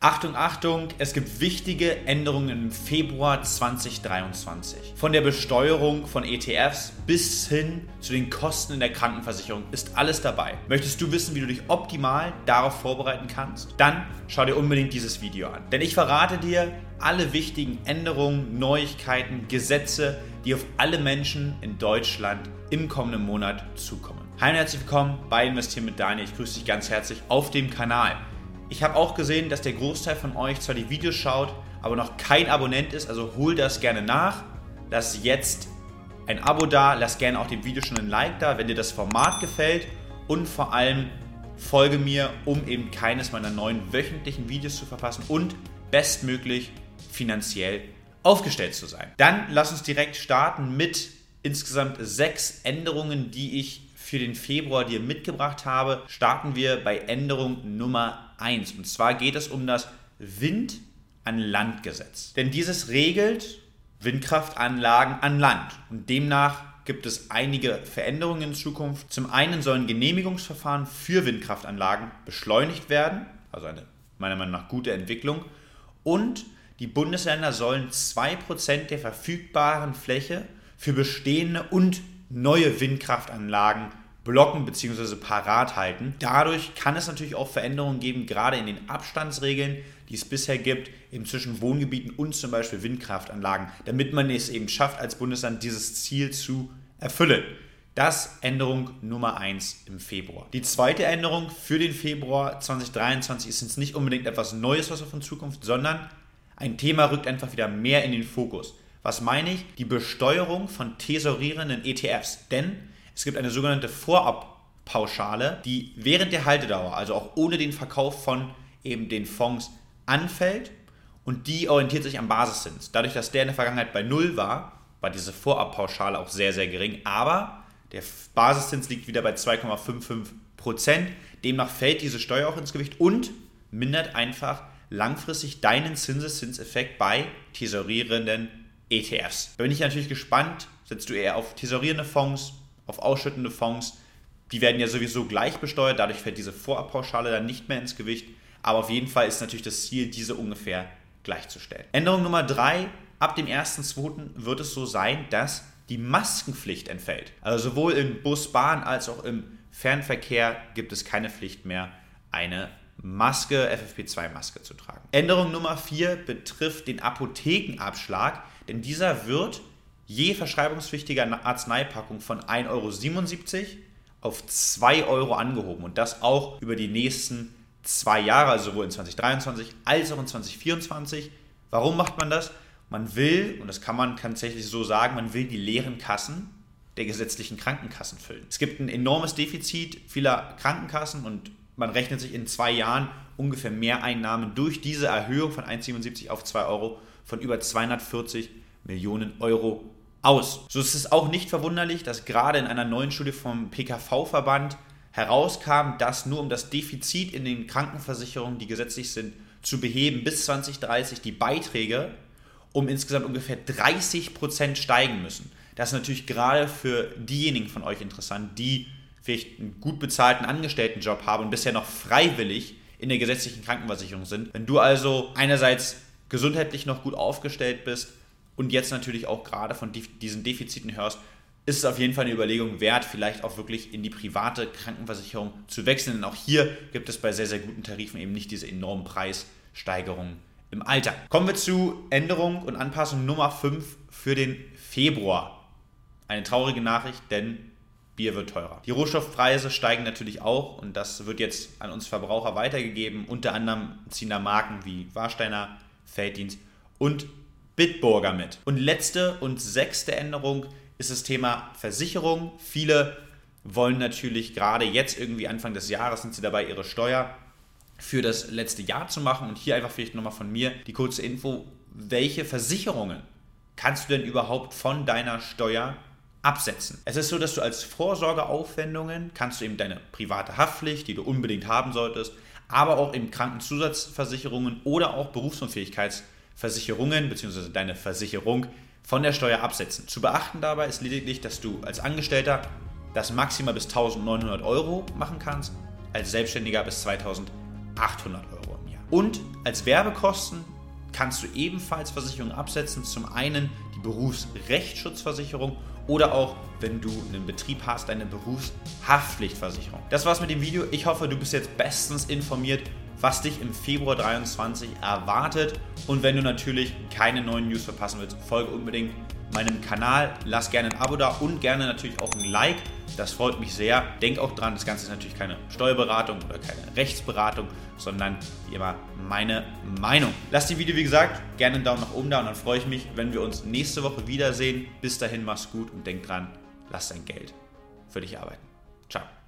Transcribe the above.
Achtung, Achtung, es gibt wichtige Änderungen im Februar 2023. Von der Besteuerung von ETFs bis hin zu den Kosten in der Krankenversicherung ist alles dabei. Möchtest du wissen, wie du dich optimal darauf vorbereiten kannst? Dann schau dir unbedingt dieses Video an. Denn ich verrate dir alle wichtigen Änderungen, Neuigkeiten, Gesetze, die auf alle Menschen in Deutschland im kommenden Monat zukommen. Hi und herzlich willkommen bei Investieren mit Daniel. Ich grüße dich ganz herzlich auf dem Kanal. Ich habe auch gesehen, dass der Großteil von euch zwar die Videos schaut, aber noch kein Abonnent ist, also hol das gerne nach. Lass jetzt ein Abo da, lass gerne auch dem Video schon ein Like da, wenn dir das Format gefällt und vor allem folge mir, um eben keines meiner neuen wöchentlichen Videos zu verpassen und bestmöglich finanziell aufgestellt zu sein. Dann lass uns direkt starten mit insgesamt sechs Änderungen, die ich für den Februar dir mitgebracht habe, starten wir bei Änderung Nummer 1. Und zwar geht es um das Wind an Land Gesetz. Denn dieses regelt Windkraftanlagen an Land. Und demnach gibt es einige Veränderungen in Zukunft. Zum einen sollen Genehmigungsverfahren für Windkraftanlagen beschleunigt werden, also eine meiner Meinung nach gute Entwicklung. Und die Bundesländer sollen 2% der verfügbaren Fläche für bestehende und neue Windkraftanlagen blocken bzw. parat halten. Dadurch kann es natürlich auch Veränderungen geben, gerade in den Abstandsregeln, die es bisher gibt, eben zwischen Wohngebieten und zum Beispiel Windkraftanlagen, damit man es eben schafft, als Bundesland dieses Ziel zu erfüllen. Das Änderung Nummer 1 im Februar. Die zweite Änderung für den Februar 2023 ist jetzt nicht unbedingt etwas Neues, was auf uns Zukunft, sondern ein Thema rückt einfach wieder mehr in den Fokus. Was meine ich? Die Besteuerung von tesorierenden ETFs. Denn es gibt eine sogenannte Vorabpauschale, die während der Haltedauer, also auch ohne den Verkauf von eben den Fonds, anfällt und die orientiert sich am Basiszins. Dadurch, dass der in der Vergangenheit bei Null war, war diese Vorabpauschale auch sehr, sehr gering. Aber der Basiszins liegt wieder bei 2,55 Prozent. Demnach fällt diese Steuer auch ins Gewicht und mindert einfach langfristig deinen Zinseszinseffekt bei tesorierenden ETFs. Da bin ich natürlich gespannt. Setzt du eher auf tesorierende Fonds, auf ausschüttende Fonds. Die werden ja sowieso gleich besteuert, dadurch fällt diese Vorabpauschale dann nicht mehr ins Gewicht. Aber auf jeden Fall ist natürlich das Ziel, diese ungefähr gleichzustellen. Änderung Nummer drei: Ab dem 1.2. wird es so sein, dass die Maskenpflicht entfällt. Also sowohl im Bus, Bahn als auch im Fernverkehr gibt es keine Pflicht mehr, eine Maske, FFP2-Maske zu tragen. Änderung Nummer 4 betrifft den Apothekenabschlag, denn dieser wird je verschreibungspflichtiger Arzneipackung von 1,77 Euro auf 2 Euro angehoben und das auch über die nächsten zwei Jahre, also sowohl in 2023 als auch in 2024. Warum macht man das? Man will, und das kann man tatsächlich so sagen, man will die leeren Kassen der gesetzlichen Krankenkassen füllen. Es gibt ein enormes Defizit vieler Krankenkassen und man rechnet sich in zwei Jahren ungefähr Mehreinnahmen durch diese Erhöhung von 1,77 auf 2 Euro von über 240 Millionen Euro aus. So ist es auch nicht verwunderlich, dass gerade in einer neuen Studie vom PKV-Verband herauskam, dass nur um das Defizit in den Krankenversicherungen, die gesetzlich sind, zu beheben, bis 2030 die Beiträge um insgesamt ungefähr 30 Prozent steigen müssen. Das ist natürlich gerade für diejenigen von euch interessant, die vielleicht einen gut bezahlten Angestelltenjob haben und bisher noch freiwillig in der gesetzlichen Krankenversicherung sind. Wenn du also einerseits gesundheitlich noch gut aufgestellt bist, und jetzt natürlich auch gerade von diesen Defiziten hörst, ist es auf jeden Fall eine Überlegung wert, vielleicht auch wirklich in die private Krankenversicherung zu wechseln. Denn auch hier gibt es bei sehr, sehr guten Tarifen eben nicht diese enormen Preissteigerungen im Alter. Kommen wir zu Änderung und Anpassung Nummer 5 für den Februar. Eine traurige Nachricht, denn Bier wird teurer. Die Rohstoffpreise steigen natürlich auch und das wird jetzt an uns Verbraucher weitergegeben. Unter anderem ziehen da Marken wie Warsteiner, Felddienst und Bitburger mit. Und letzte und sechste Änderung ist das Thema Versicherung. Viele wollen natürlich gerade jetzt irgendwie Anfang des Jahres sind sie dabei, ihre Steuer für das letzte Jahr zu machen. Und hier einfach vielleicht nochmal von mir die kurze Info, welche Versicherungen kannst du denn überhaupt von deiner Steuer absetzen? Es ist so, dass du als Vorsorgeaufwendungen kannst du eben deine private Haftpflicht, die du unbedingt haben solltest, aber auch eben Krankenzusatzversicherungen oder auch Berufsunfähigkeitsversicherungen Versicherungen bzw. deine Versicherung von der Steuer absetzen. Zu beachten dabei ist lediglich, dass du als Angestellter das maximal bis 1900 Euro machen kannst, als Selbstständiger bis 2800 Euro im Jahr. Und als Werbekosten kannst du ebenfalls Versicherungen absetzen. Zum einen die Berufsrechtsschutzversicherung oder auch, wenn du einen Betrieb hast, eine Berufshaftpflichtversicherung. Das war's mit dem Video. Ich hoffe, du bist jetzt bestens informiert, was dich im Februar 23 erwartet. Und wenn du natürlich keine neuen News verpassen willst, folge unbedingt meinem Kanal. Lass gerne ein Abo da und gerne natürlich auch ein Like. Das freut mich sehr. Denk auch dran, das Ganze ist natürlich keine Steuerberatung oder keine Rechtsberatung, sondern wie immer meine Meinung. Lass dem Video, wie gesagt, gerne einen Daumen nach oben da und dann freue ich mich, wenn wir uns nächste Woche wiedersehen. Bis dahin, mach's gut und denk dran, lass dein Geld für dich arbeiten. Ciao.